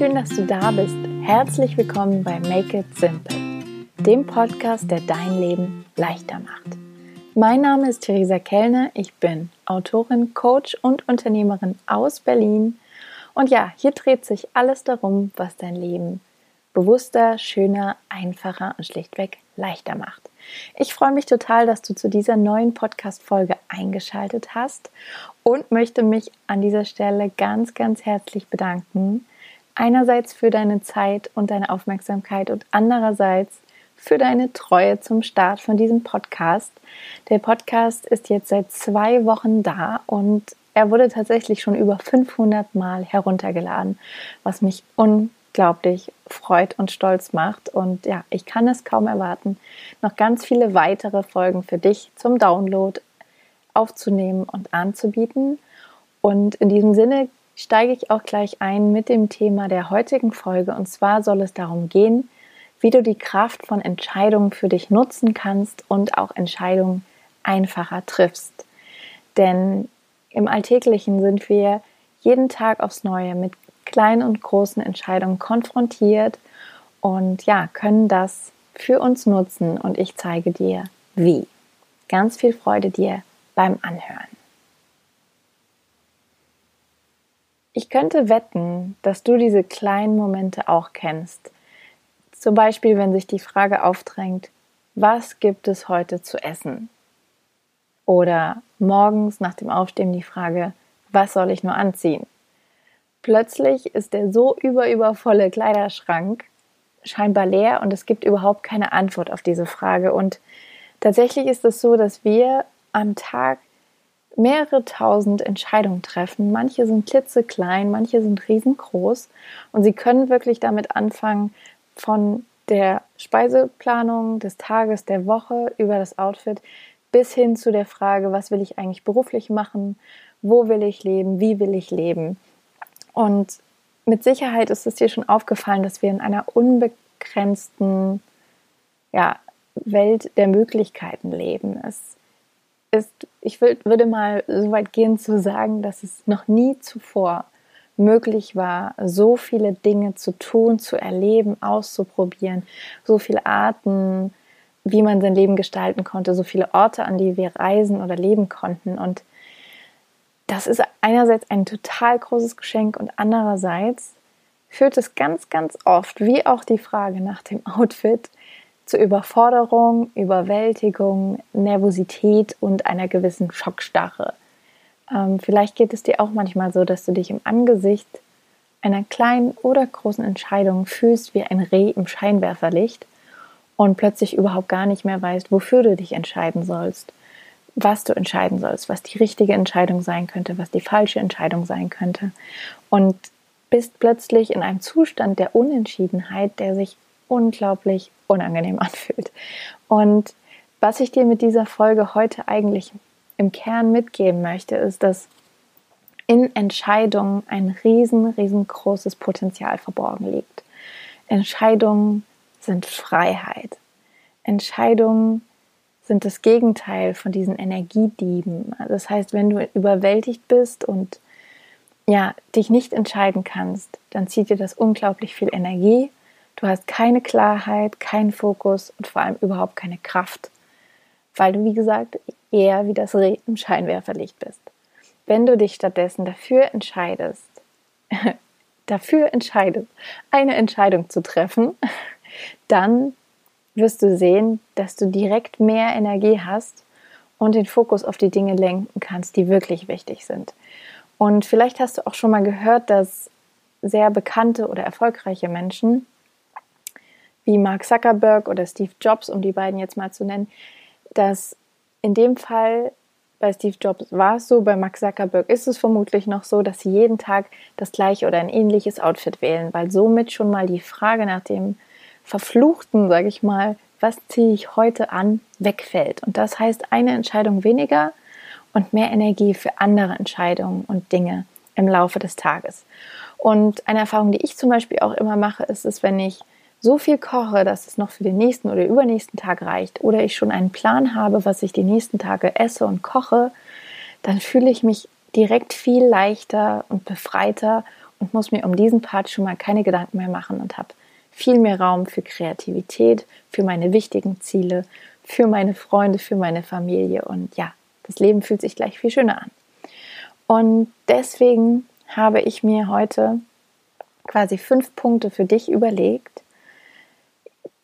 schön, dass du da bist. Herzlich willkommen bei Make It Simple, dem Podcast, der dein Leben leichter macht. Mein Name ist Theresa Kellner, ich bin Autorin, Coach und Unternehmerin aus Berlin. Und ja, hier dreht sich alles darum, was dein Leben bewusster, schöner, einfacher und schlichtweg leichter macht. Ich freue mich total, dass du zu dieser neuen Podcast-Folge eingeschaltet hast und möchte mich an dieser Stelle ganz, ganz herzlich bedanken. Einerseits für deine Zeit und deine Aufmerksamkeit und andererseits für deine Treue zum Start von diesem Podcast. Der Podcast ist jetzt seit zwei Wochen da und er wurde tatsächlich schon über 500 Mal heruntergeladen, was mich unglaublich freut und stolz macht. Und ja, ich kann es kaum erwarten, noch ganz viele weitere Folgen für dich zum Download aufzunehmen und anzubieten. Und in diesem Sinne steige ich auch gleich ein mit dem Thema der heutigen Folge. Und zwar soll es darum gehen, wie du die Kraft von Entscheidungen für dich nutzen kannst und auch Entscheidungen einfacher triffst. Denn im Alltäglichen sind wir jeden Tag aufs Neue mit kleinen und großen Entscheidungen konfrontiert und ja, können das für uns nutzen und ich zeige dir wie. Ganz viel Freude dir beim Anhören. Ich könnte wetten, dass du diese kleinen Momente auch kennst. Zum Beispiel, wenn sich die Frage aufdrängt, was gibt es heute zu essen? Oder morgens nach dem Aufstehen die Frage, was soll ich nur anziehen? Plötzlich ist der so überübervolle Kleiderschrank scheinbar leer und es gibt überhaupt keine Antwort auf diese Frage. Und tatsächlich ist es so, dass wir am Tag mehrere tausend Entscheidungen treffen. Manche sind klitzeklein, manche sind riesengroß und sie können wirklich damit anfangen, von der Speiseplanung des Tages, der Woche über das Outfit bis hin zu der Frage, was will ich eigentlich beruflich machen, wo will ich leben, wie will ich leben. Und mit Sicherheit ist es dir schon aufgefallen, dass wir in einer unbegrenzten ja, Welt der Möglichkeiten leben. Es ist, ich würde mal so weit gehen zu sagen, dass es noch nie zuvor möglich war, so viele Dinge zu tun, zu erleben, auszuprobieren, so viele Arten, wie man sein Leben gestalten konnte, so viele Orte, an die wir reisen oder leben konnten. Und das ist einerseits ein total großes Geschenk und andererseits führt es ganz, ganz oft, wie auch die Frage nach dem Outfit, zu Überforderung, Überwältigung, Nervosität und einer gewissen Schockstarre. Ähm, vielleicht geht es dir auch manchmal so, dass du dich im Angesicht einer kleinen oder großen Entscheidung fühlst wie ein Reh im Scheinwerferlicht und plötzlich überhaupt gar nicht mehr weißt, wofür du dich entscheiden sollst was du entscheiden sollst, was die richtige Entscheidung sein könnte, was die falsche Entscheidung sein könnte. Und bist plötzlich in einem Zustand der Unentschiedenheit, der sich unglaublich unangenehm anfühlt. Und was ich dir mit dieser Folge heute eigentlich im Kern mitgeben möchte, ist, dass in Entscheidungen ein riesen, riesengroßes Potenzial verborgen liegt. Entscheidungen sind Freiheit. Entscheidungen sind das Gegenteil von diesen Energiedieben. Das heißt, wenn du überwältigt bist und ja, dich nicht entscheiden kannst, dann zieht dir das unglaublich viel Energie. Du hast keine Klarheit, keinen Fokus und vor allem überhaupt keine Kraft, weil du, wie gesagt, eher wie das Reh im Scheinwerferlicht bist. Wenn du dich stattdessen dafür entscheidest, dafür entscheidest, eine Entscheidung zu treffen, dann wirst du sehen, dass du direkt mehr Energie hast und den Fokus auf die Dinge lenken kannst, die wirklich wichtig sind. Und vielleicht hast du auch schon mal gehört, dass sehr bekannte oder erfolgreiche Menschen wie Mark Zuckerberg oder Steve Jobs, um die beiden jetzt mal zu nennen, dass in dem Fall bei Steve Jobs war es so, bei Mark Zuckerberg ist es vermutlich noch so, dass sie jeden Tag das gleiche oder ein ähnliches Outfit wählen, weil somit schon mal die Frage nach dem verfluchten, sage ich mal, was ziehe ich heute an, wegfällt. Und das heißt eine Entscheidung weniger und mehr Energie für andere Entscheidungen und Dinge im Laufe des Tages. Und eine Erfahrung, die ich zum Beispiel auch immer mache, ist es, wenn ich so viel koche, dass es noch für den nächsten oder übernächsten Tag reicht oder ich schon einen Plan habe, was ich die nächsten Tage esse und koche, dann fühle ich mich direkt viel leichter und befreiter und muss mir um diesen Part schon mal keine Gedanken mehr machen und habe viel mehr Raum für Kreativität, für meine wichtigen Ziele, für meine Freunde, für meine Familie und ja, das Leben fühlt sich gleich viel schöner an. Und deswegen habe ich mir heute quasi fünf Punkte für dich überlegt,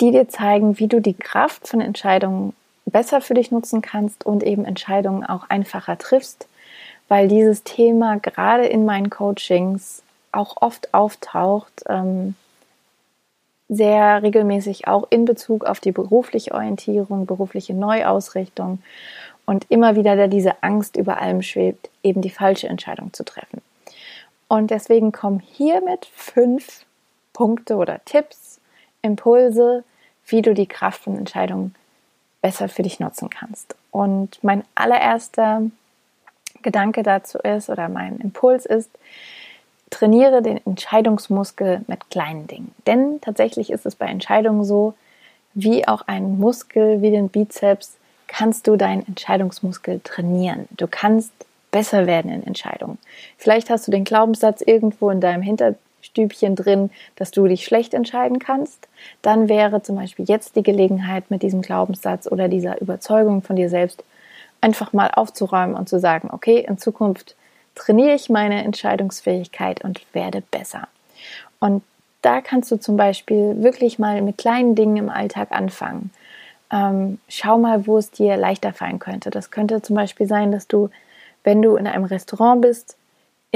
die dir zeigen, wie du die Kraft von Entscheidungen besser für dich nutzen kannst und eben Entscheidungen auch einfacher triffst, weil dieses Thema gerade in meinen Coachings auch oft auftaucht, ähm, sehr regelmäßig auch in Bezug auf die berufliche Orientierung, berufliche Neuausrichtung und immer wieder da diese Angst über allem schwebt, eben die falsche Entscheidung zu treffen. Und deswegen kommen hiermit fünf Punkte oder Tipps, Impulse, wie du die Kraft von Entscheidungen besser für dich nutzen kannst. Und mein allererster Gedanke dazu ist oder mein Impuls ist, trainiere den Entscheidungsmuskel mit kleinen Dingen. Denn tatsächlich ist es bei Entscheidungen so, wie auch ein Muskel wie den Bizeps, kannst du deinen Entscheidungsmuskel trainieren. Du kannst besser werden in Entscheidungen. Vielleicht hast du den Glaubenssatz irgendwo in deinem Hinterstübchen drin, dass du dich schlecht entscheiden kannst. Dann wäre zum Beispiel jetzt die Gelegenheit, mit diesem Glaubenssatz oder dieser Überzeugung von dir selbst einfach mal aufzuräumen und zu sagen, okay, in Zukunft trainiere ich meine Entscheidungsfähigkeit und werde besser. Und da kannst du zum Beispiel wirklich mal mit kleinen Dingen im Alltag anfangen. Ähm, schau mal, wo es dir leichter fallen könnte. Das könnte zum Beispiel sein, dass du, wenn du in einem Restaurant bist,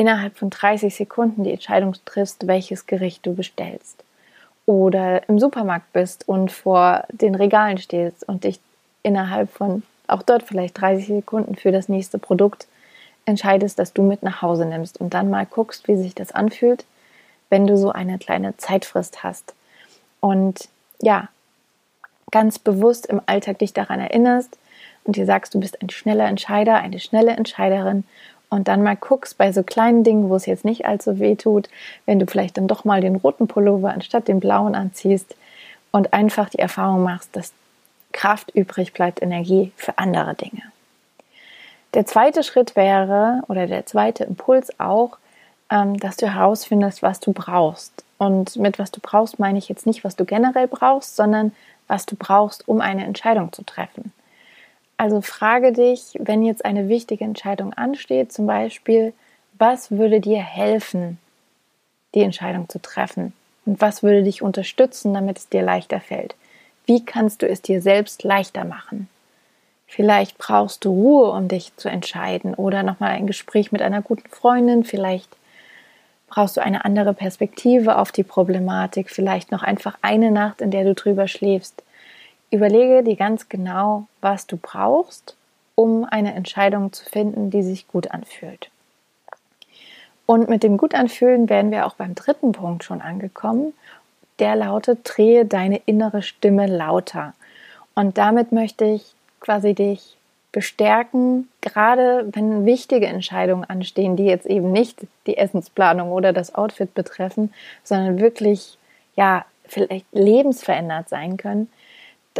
innerhalb von 30 Sekunden die Entscheidung triffst, welches Gericht du bestellst. Oder im Supermarkt bist und vor den Regalen stehst und dich innerhalb von auch dort vielleicht 30 Sekunden für das nächste Produkt entscheidest, dass du mit nach Hause nimmst und dann mal guckst, wie sich das anfühlt, wenn du so eine kleine Zeitfrist hast. Und ja, ganz bewusst im Alltag dich daran erinnerst und dir sagst, du bist ein schneller Entscheider, eine schnelle Entscheiderin und dann mal guckst bei so kleinen Dingen, wo es jetzt nicht allzu weh tut, wenn du vielleicht dann doch mal den roten Pullover anstatt den blauen anziehst und einfach die Erfahrung machst, dass Kraft übrig bleibt, Energie für andere Dinge. Der zweite Schritt wäre, oder der zweite Impuls auch, ähm, dass du herausfindest, was du brauchst. Und mit was du brauchst meine ich jetzt nicht, was du generell brauchst, sondern was du brauchst, um eine Entscheidung zu treffen. Also frage dich, wenn jetzt eine wichtige Entscheidung ansteht, zum Beispiel, was würde dir helfen, die Entscheidung zu treffen? Und was würde dich unterstützen, damit es dir leichter fällt? Wie kannst du es dir selbst leichter machen? Vielleicht brauchst du Ruhe, um dich zu entscheiden oder nochmal ein Gespräch mit einer guten Freundin. Vielleicht brauchst du eine andere Perspektive auf die Problematik. Vielleicht noch einfach eine Nacht, in der du drüber schläfst. Überlege dir ganz genau, was du brauchst, um eine Entscheidung zu finden, die sich gut anfühlt. Und mit dem Gutanfühlen wären wir auch beim dritten Punkt schon angekommen. Der lautet, drehe deine innere Stimme lauter. Und damit möchte ich quasi dich bestärken, gerade wenn wichtige Entscheidungen anstehen, die jetzt eben nicht die Essensplanung oder das Outfit betreffen, sondern wirklich ja vielleicht lebensverändert sein können,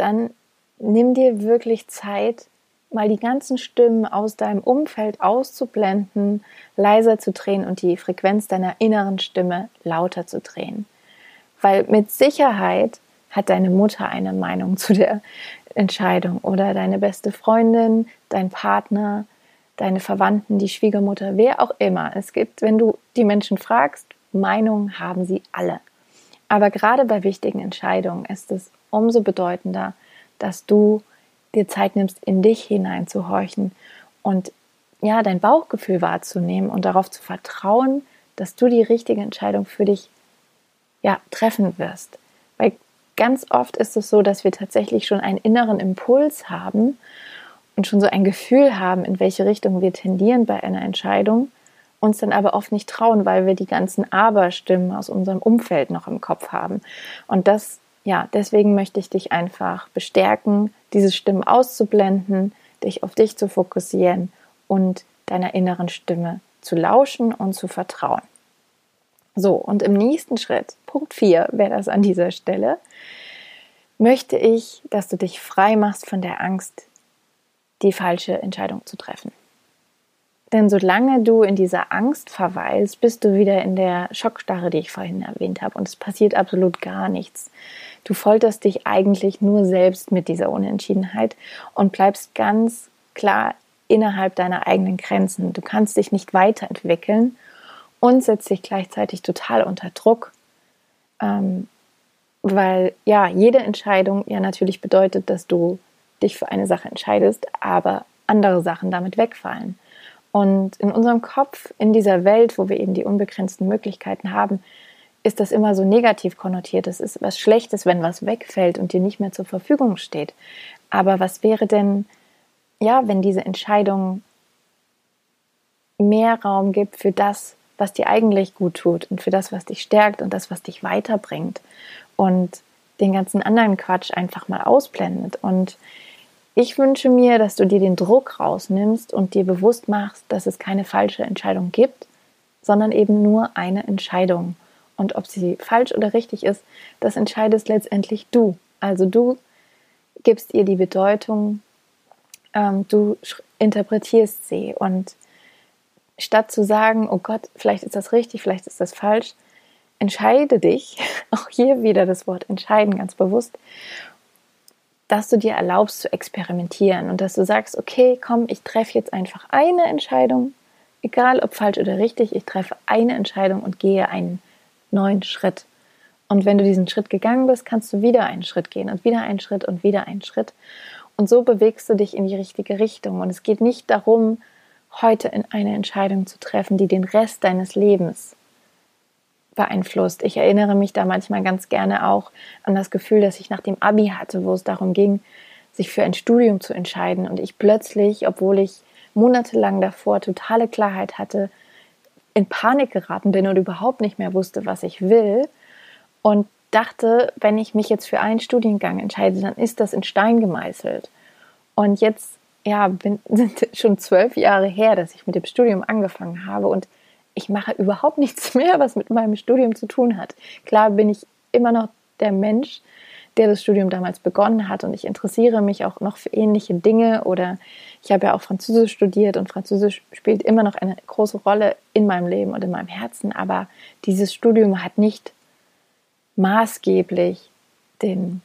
dann nimm dir wirklich Zeit, mal die ganzen Stimmen aus deinem Umfeld auszublenden, leiser zu drehen und die Frequenz deiner inneren Stimme lauter zu drehen. Weil mit Sicherheit hat deine Mutter eine Meinung zu der Entscheidung oder deine beste Freundin, dein Partner, deine Verwandten, die Schwiegermutter, wer auch immer. Es gibt, wenn du die Menschen fragst, Meinungen haben sie alle. Aber gerade bei wichtigen Entscheidungen ist es umso bedeutender, dass du dir Zeit nimmst, in dich hineinzuhorchen und ja, dein Bauchgefühl wahrzunehmen und darauf zu vertrauen, dass du die richtige Entscheidung für dich ja, treffen wirst. Weil ganz oft ist es so, dass wir tatsächlich schon einen inneren Impuls haben und schon so ein Gefühl haben, in welche Richtung wir tendieren bei einer Entscheidung, uns dann aber oft nicht trauen, weil wir die ganzen Aber-Stimmen aus unserem Umfeld noch im Kopf haben. Und das, ja, deswegen möchte ich dich einfach bestärken, diese Stimmen auszublenden, dich auf dich zu fokussieren und deiner inneren Stimme zu lauschen und zu vertrauen. So, und im nächsten Schritt, Punkt 4 wäre das an dieser Stelle, möchte ich, dass du dich frei machst von der Angst, die falsche Entscheidung zu treffen. Denn solange du in dieser Angst verweilst, bist du wieder in der Schockstarre, die ich vorhin erwähnt habe. Und es passiert absolut gar nichts. Du folterst dich eigentlich nur selbst mit dieser Unentschiedenheit und bleibst ganz klar innerhalb deiner eigenen Grenzen. Du kannst dich nicht weiterentwickeln und setzt dich gleichzeitig total unter Druck, ähm, weil ja jede Entscheidung ja natürlich bedeutet, dass du dich für eine Sache entscheidest, aber andere Sachen damit wegfallen. Und in unserem Kopf, in dieser Welt, wo wir eben die unbegrenzten Möglichkeiten haben, ist das immer so negativ konnotiert. Es ist was Schlechtes, wenn was wegfällt und dir nicht mehr zur Verfügung steht. Aber was wäre denn, ja, wenn diese Entscheidung mehr Raum gibt für das, was dir eigentlich gut tut und für das, was dich stärkt und das, was dich weiterbringt und den ganzen anderen Quatsch einfach mal ausblendet und ich wünsche mir, dass du dir den Druck rausnimmst und dir bewusst machst, dass es keine falsche Entscheidung gibt, sondern eben nur eine Entscheidung. Und ob sie falsch oder richtig ist, das entscheidest letztendlich du. Also du gibst ihr die Bedeutung, ähm, du interpretierst sie. Und statt zu sagen, oh Gott, vielleicht ist das richtig, vielleicht ist das falsch, entscheide dich, auch hier wieder das Wort entscheiden ganz bewusst, dass du dir erlaubst zu experimentieren und dass du sagst, okay, komm, ich treffe jetzt einfach eine Entscheidung, egal ob falsch oder richtig, ich treffe eine Entscheidung und gehe einen neuen Schritt. Und wenn du diesen Schritt gegangen bist, kannst du wieder einen Schritt gehen und wieder einen Schritt und wieder einen Schritt. Und so bewegst du dich in die richtige Richtung. Und es geht nicht darum, heute eine Entscheidung zu treffen, die den Rest deines Lebens beeinflusst. Ich erinnere mich da manchmal ganz gerne auch an das Gefühl, das ich nach dem Abi hatte, wo es darum ging, sich für ein Studium zu entscheiden und ich plötzlich, obwohl ich monatelang davor totale Klarheit hatte, in Panik geraten bin und überhaupt nicht mehr wusste, was ich will und dachte, wenn ich mich jetzt für einen Studiengang entscheide, dann ist das in Stein gemeißelt. Und jetzt, ja, bin, sind schon zwölf Jahre her, dass ich mit dem Studium angefangen habe und ich mache überhaupt nichts mehr, was mit meinem Studium zu tun hat. Klar bin ich immer noch der Mensch, der das Studium damals begonnen hat und ich interessiere mich auch noch für ähnliche Dinge oder ich habe ja auch Französisch studiert und Französisch spielt immer noch eine große Rolle in meinem Leben und in meinem Herzen, aber dieses Studium hat nicht maßgeblich den,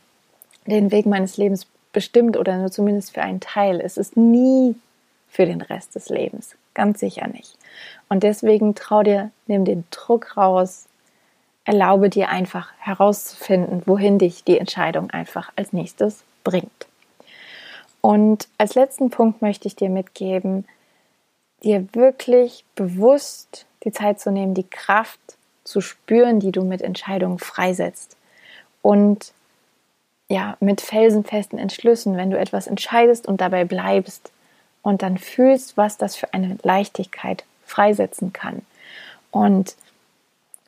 den Weg meines Lebens bestimmt oder nur zumindest für einen Teil. Es ist nie für den Rest des Lebens. Ganz sicher nicht. Und deswegen trau dir, nimm den Druck raus, erlaube dir einfach herauszufinden, wohin dich die Entscheidung einfach als nächstes bringt. Und als letzten Punkt möchte ich dir mitgeben, dir wirklich bewusst die Zeit zu nehmen, die Kraft zu spüren, die du mit Entscheidungen freisetzt. Und ja, mit felsenfesten Entschlüssen, wenn du etwas entscheidest und dabei bleibst, und dann fühlst, was das für eine Leichtigkeit freisetzen kann. Und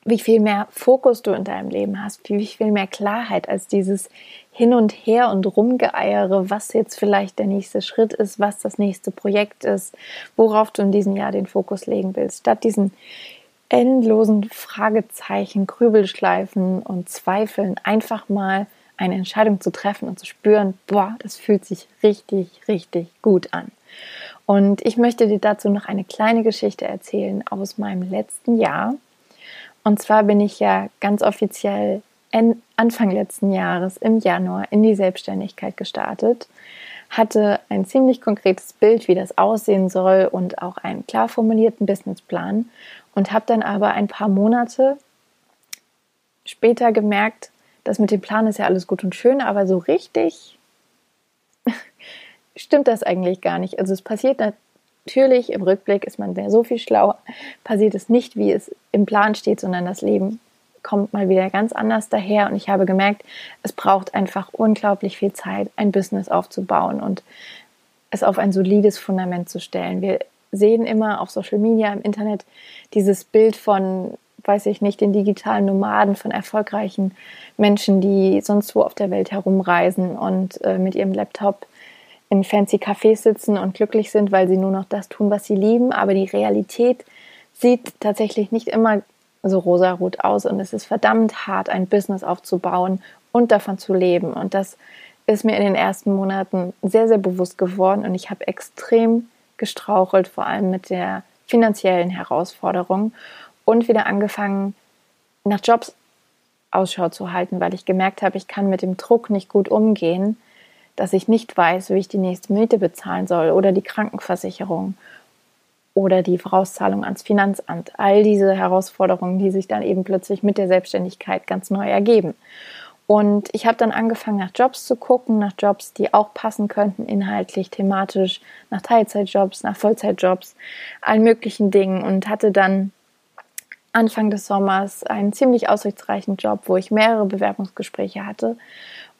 wie viel mehr Fokus du in deinem Leben hast, wie viel mehr Klarheit als dieses Hin und Her und Rumgeeiere, was jetzt vielleicht der nächste Schritt ist, was das nächste Projekt ist, worauf du in diesem Jahr den Fokus legen willst, statt diesen endlosen Fragezeichen, Grübelschleifen und Zweifeln einfach mal eine Entscheidung zu treffen und zu spüren, boah, das fühlt sich richtig, richtig gut an. Und ich möchte dir dazu noch eine kleine Geschichte erzählen aus meinem letzten Jahr. Und zwar bin ich ja ganz offiziell Anfang letzten Jahres im Januar in die Selbstständigkeit gestartet, hatte ein ziemlich konkretes Bild, wie das aussehen soll und auch einen klar formulierten Businessplan und habe dann aber ein paar Monate später gemerkt, dass mit dem Plan ist ja alles gut und schön, aber so richtig stimmt das eigentlich gar nicht. Also es passiert natürlich, im Rückblick ist man so viel schlauer, passiert es nicht, wie es im Plan steht, sondern das Leben kommt mal wieder ganz anders daher. Und ich habe gemerkt, es braucht einfach unglaublich viel Zeit, ein Business aufzubauen und es auf ein solides Fundament zu stellen. Wir sehen immer auf Social Media, im Internet dieses Bild von, weiß ich nicht, den digitalen Nomaden, von erfolgreichen Menschen, die sonst wo auf der Welt herumreisen und äh, mit ihrem Laptop in fancy Cafés sitzen und glücklich sind, weil sie nur noch das tun, was sie lieben. Aber die Realität sieht tatsächlich nicht immer so rosarot aus und es ist verdammt hart, ein Business aufzubauen und davon zu leben. Und das ist mir in den ersten Monaten sehr, sehr bewusst geworden und ich habe extrem gestrauchelt, vor allem mit der finanziellen Herausforderung und wieder angefangen, nach Jobs Ausschau zu halten, weil ich gemerkt habe, ich kann mit dem Druck nicht gut umgehen, dass ich nicht weiß, wie ich die nächste Miete bezahlen soll oder die Krankenversicherung oder die Vorauszahlung ans Finanzamt. All diese Herausforderungen, die sich dann eben plötzlich mit der Selbstständigkeit ganz neu ergeben. Und ich habe dann angefangen, nach Jobs zu gucken, nach Jobs, die auch passen könnten, inhaltlich, thematisch, nach Teilzeitjobs, nach Vollzeitjobs, allen möglichen Dingen und hatte dann Anfang des Sommers einen ziemlich aussichtsreichen Job, wo ich mehrere Bewerbungsgespräche hatte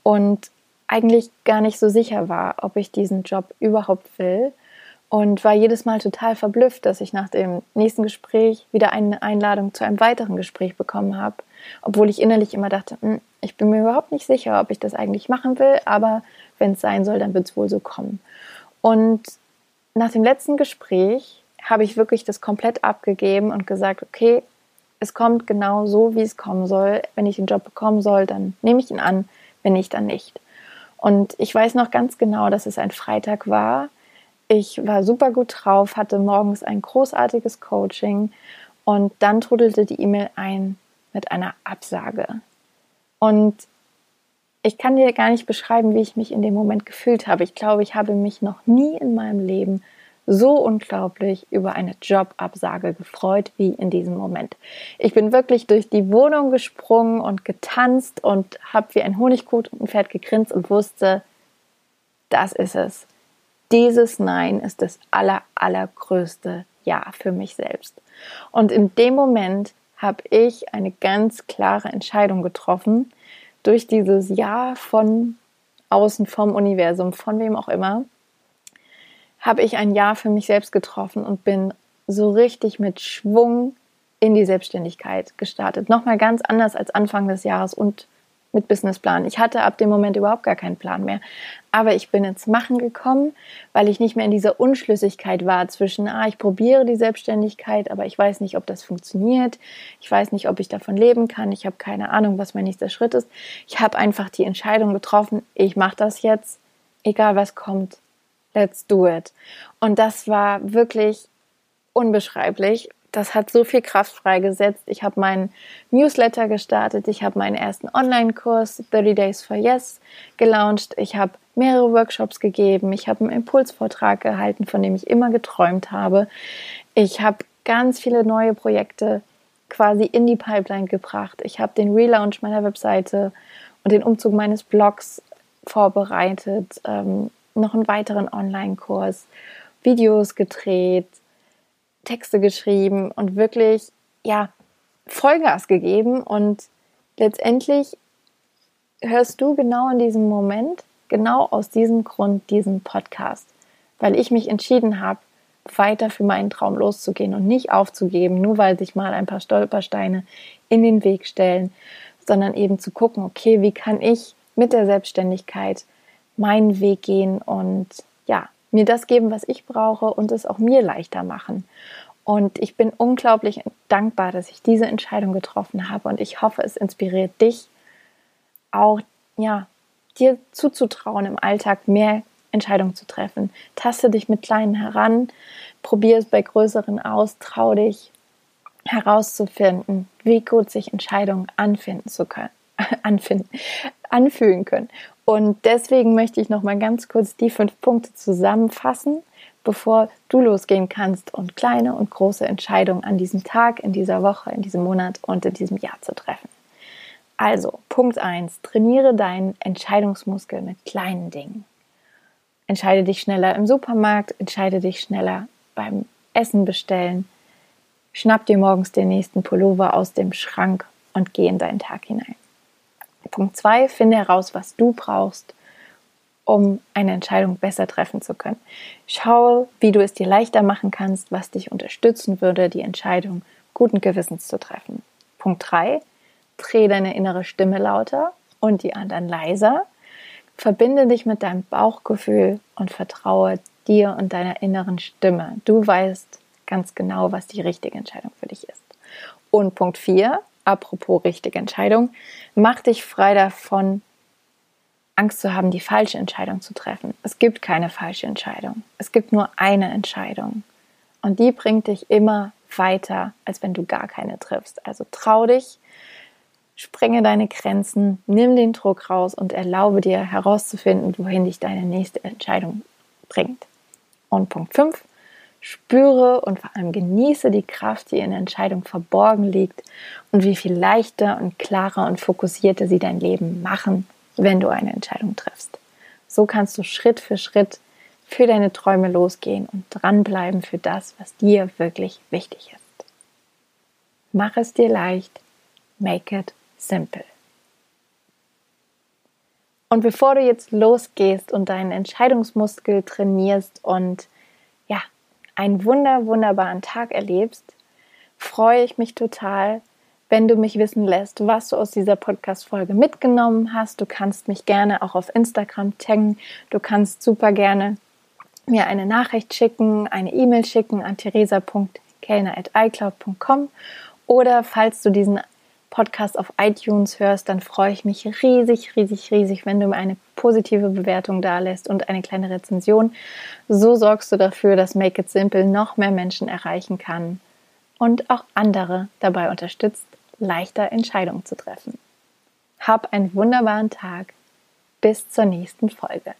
und eigentlich gar nicht so sicher war, ob ich diesen Job überhaupt will und war jedes Mal total verblüfft, dass ich nach dem nächsten Gespräch wieder eine Einladung zu einem weiteren Gespräch bekommen habe, obwohl ich innerlich immer dachte, hm, ich bin mir überhaupt nicht sicher, ob ich das eigentlich machen will, aber wenn es sein soll, dann wird es wohl so kommen. Und nach dem letzten Gespräch habe ich wirklich das komplett abgegeben und gesagt, okay, es kommt genau so, wie es kommen soll. Wenn ich den Job bekommen soll, dann nehme ich ihn an, wenn nicht, dann nicht. Und ich weiß noch ganz genau, dass es ein Freitag war. Ich war super gut drauf, hatte morgens ein großartiges Coaching und dann trudelte die E-Mail ein mit einer Absage. Und ich kann dir gar nicht beschreiben, wie ich mich in dem Moment gefühlt habe. Ich glaube, ich habe mich noch nie in meinem Leben so unglaublich über eine Jobabsage gefreut wie in diesem Moment. Ich bin wirklich durch die Wohnung gesprungen und getanzt und habe wie ein Honigkuchenpferd gegrinst und wusste, das ist es. Dieses Nein ist das aller, allergrößte Ja für mich selbst. Und in dem Moment habe ich eine ganz klare Entscheidung getroffen, durch dieses Ja von außen, vom Universum, von wem auch immer, habe ich ein Jahr für mich selbst getroffen und bin so richtig mit Schwung in die Selbstständigkeit gestartet. Nochmal ganz anders als Anfang des Jahres und mit Businessplan. Ich hatte ab dem Moment überhaupt gar keinen Plan mehr. Aber ich bin ins Machen gekommen, weil ich nicht mehr in dieser Unschlüssigkeit war zwischen, ah, ich probiere die Selbstständigkeit, aber ich weiß nicht, ob das funktioniert. Ich weiß nicht, ob ich davon leben kann. Ich habe keine Ahnung, was mein nächster Schritt ist. Ich habe einfach die Entscheidung getroffen, ich mache das jetzt, egal was kommt let's do it. Und das war wirklich unbeschreiblich. Das hat so viel Kraft freigesetzt. Ich habe meinen Newsletter gestartet, ich habe meinen ersten Online-Kurs 30 Days for Yes gelauncht, ich habe mehrere Workshops gegeben, ich habe einen Impulsvortrag gehalten, von dem ich immer geträumt habe. Ich habe ganz viele neue Projekte quasi in die Pipeline gebracht. Ich habe den Relaunch meiner Webseite und den Umzug meines Blogs vorbereitet. Ähm, noch einen weiteren Online-Kurs, Videos gedreht, Texte geschrieben und wirklich, ja, Vollgas gegeben. Und letztendlich hörst du genau in diesem Moment, genau aus diesem Grund diesen Podcast, weil ich mich entschieden habe, weiter für meinen Traum loszugehen und nicht aufzugeben, nur weil sich mal ein paar Stolpersteine in den Weg stellen, sondern eben zu gucken, okay, wie kann ich mit der Selbstständigkeit meinen Weg gehen und ja, mir das geben, was ich brauche und es auch mir leichter machen. Und ich bin unglaublich dankbar, dass ich diese Entscheidung getroffen habe und ich hoffe, es inspiriert dich auch, ja, dir zuzutrauen, im Alltag mehr Entscheidungen zu treffen. Taste dich mit kleinen heran, probier es bei größeren aus, trau dich herauszufinden, wie gut sich Entscheidungen anfinden zu können, anfinden, anfühlen können. Und deswegen möchte ich noch mal ganz kurz die fünf Punkte zusammenfassen, bevor du losgehen kannst und kleine und große Entscheidungen an diesem Tag, in dieser Woche, in diesem Monat und in diesem Jahr zu treffen. Also, Punkt 1. Trainiere deinen Entscheidungsmuskel mit kleinen Dingen. Entscheide dich schneller im Supermarkt, entscheide dich schneller beim Essen bestellen. Schnapp dir morgens den nächsten Pullover aus dem Schrank und geh in deinen Tag hinein. Punkt 2, finde heraus, was du brauchst, um eine Entscheidung besser treffen zu können. Schaue, wie du es dir leichter machen kannst, was dich unterstützen würde, die Entscheidung guten Gewissens zu treffen. Punkt 3, dreh deine innere Stimme lauter und die anderen leiser. Verbinde dich mit deinem Bauchgefühl und vertraue dir und deiner inneren Stimme. Du weißt ganz genau, was die richtige Entscheidung für dich ist. Und Punkt 4, apropos richtige Entscheidung, mach dich frei davon, Angst zu haben, die falsche Entscheidung zu treffen. Es gibt keine falsche Entscheidung. Es gibt nur eine Entscheidung. Und die bringt dich immer weiter, als wenn du gar keine triffst. Also trau dich, sprenge deine Grenzen, nimm den Druck raus und erlaube dir herauszufinden, wohin dich deine nächste Entscheidung bringt. Und Punkt 5, spüre und vor allem genieße die Kraft, die in der Entscheidung verborgen liegt und wie viel leichter und klarer und fokussierter sie dein Leben machen, wenn du eine Entscheidung triffst. So kannst du Schritt für Schritt für deine Träume losgehen und dranbleiben für das, was dir wirklich wichtig ist. Mach es dir leicht, make it simple. Und bevor du jetzt losgehst und deinen Entscheidungsmuskel trainierst und einen wunder, wunderbaren Tag erlebst, freue ich mich total, wenn du mich wissen lässt, was du aus dieser Podcast-Folge mitgenommen hast. Du kannst mich gerne auch auf Instagram taggen. Du kannst super gerne mir eine Nachricht schicken, eine E-Mail schicken an theresa.kellner.icloud.com oder falls du diesen Podcast auf iTunes hörst, dann freue ich mich riesig, riesig, riesig, wenn du mir eine positive Bewertung dalässt und eine kleine Rezension. So sorgst du dafür, dass Make It Simple noch mehr Menschen erreichen kann und auch andere dabei unterstützt, leichter Entscheidungen zu treffen. Hab einen wunderbaren Tag. Bis zur nächsten Folge.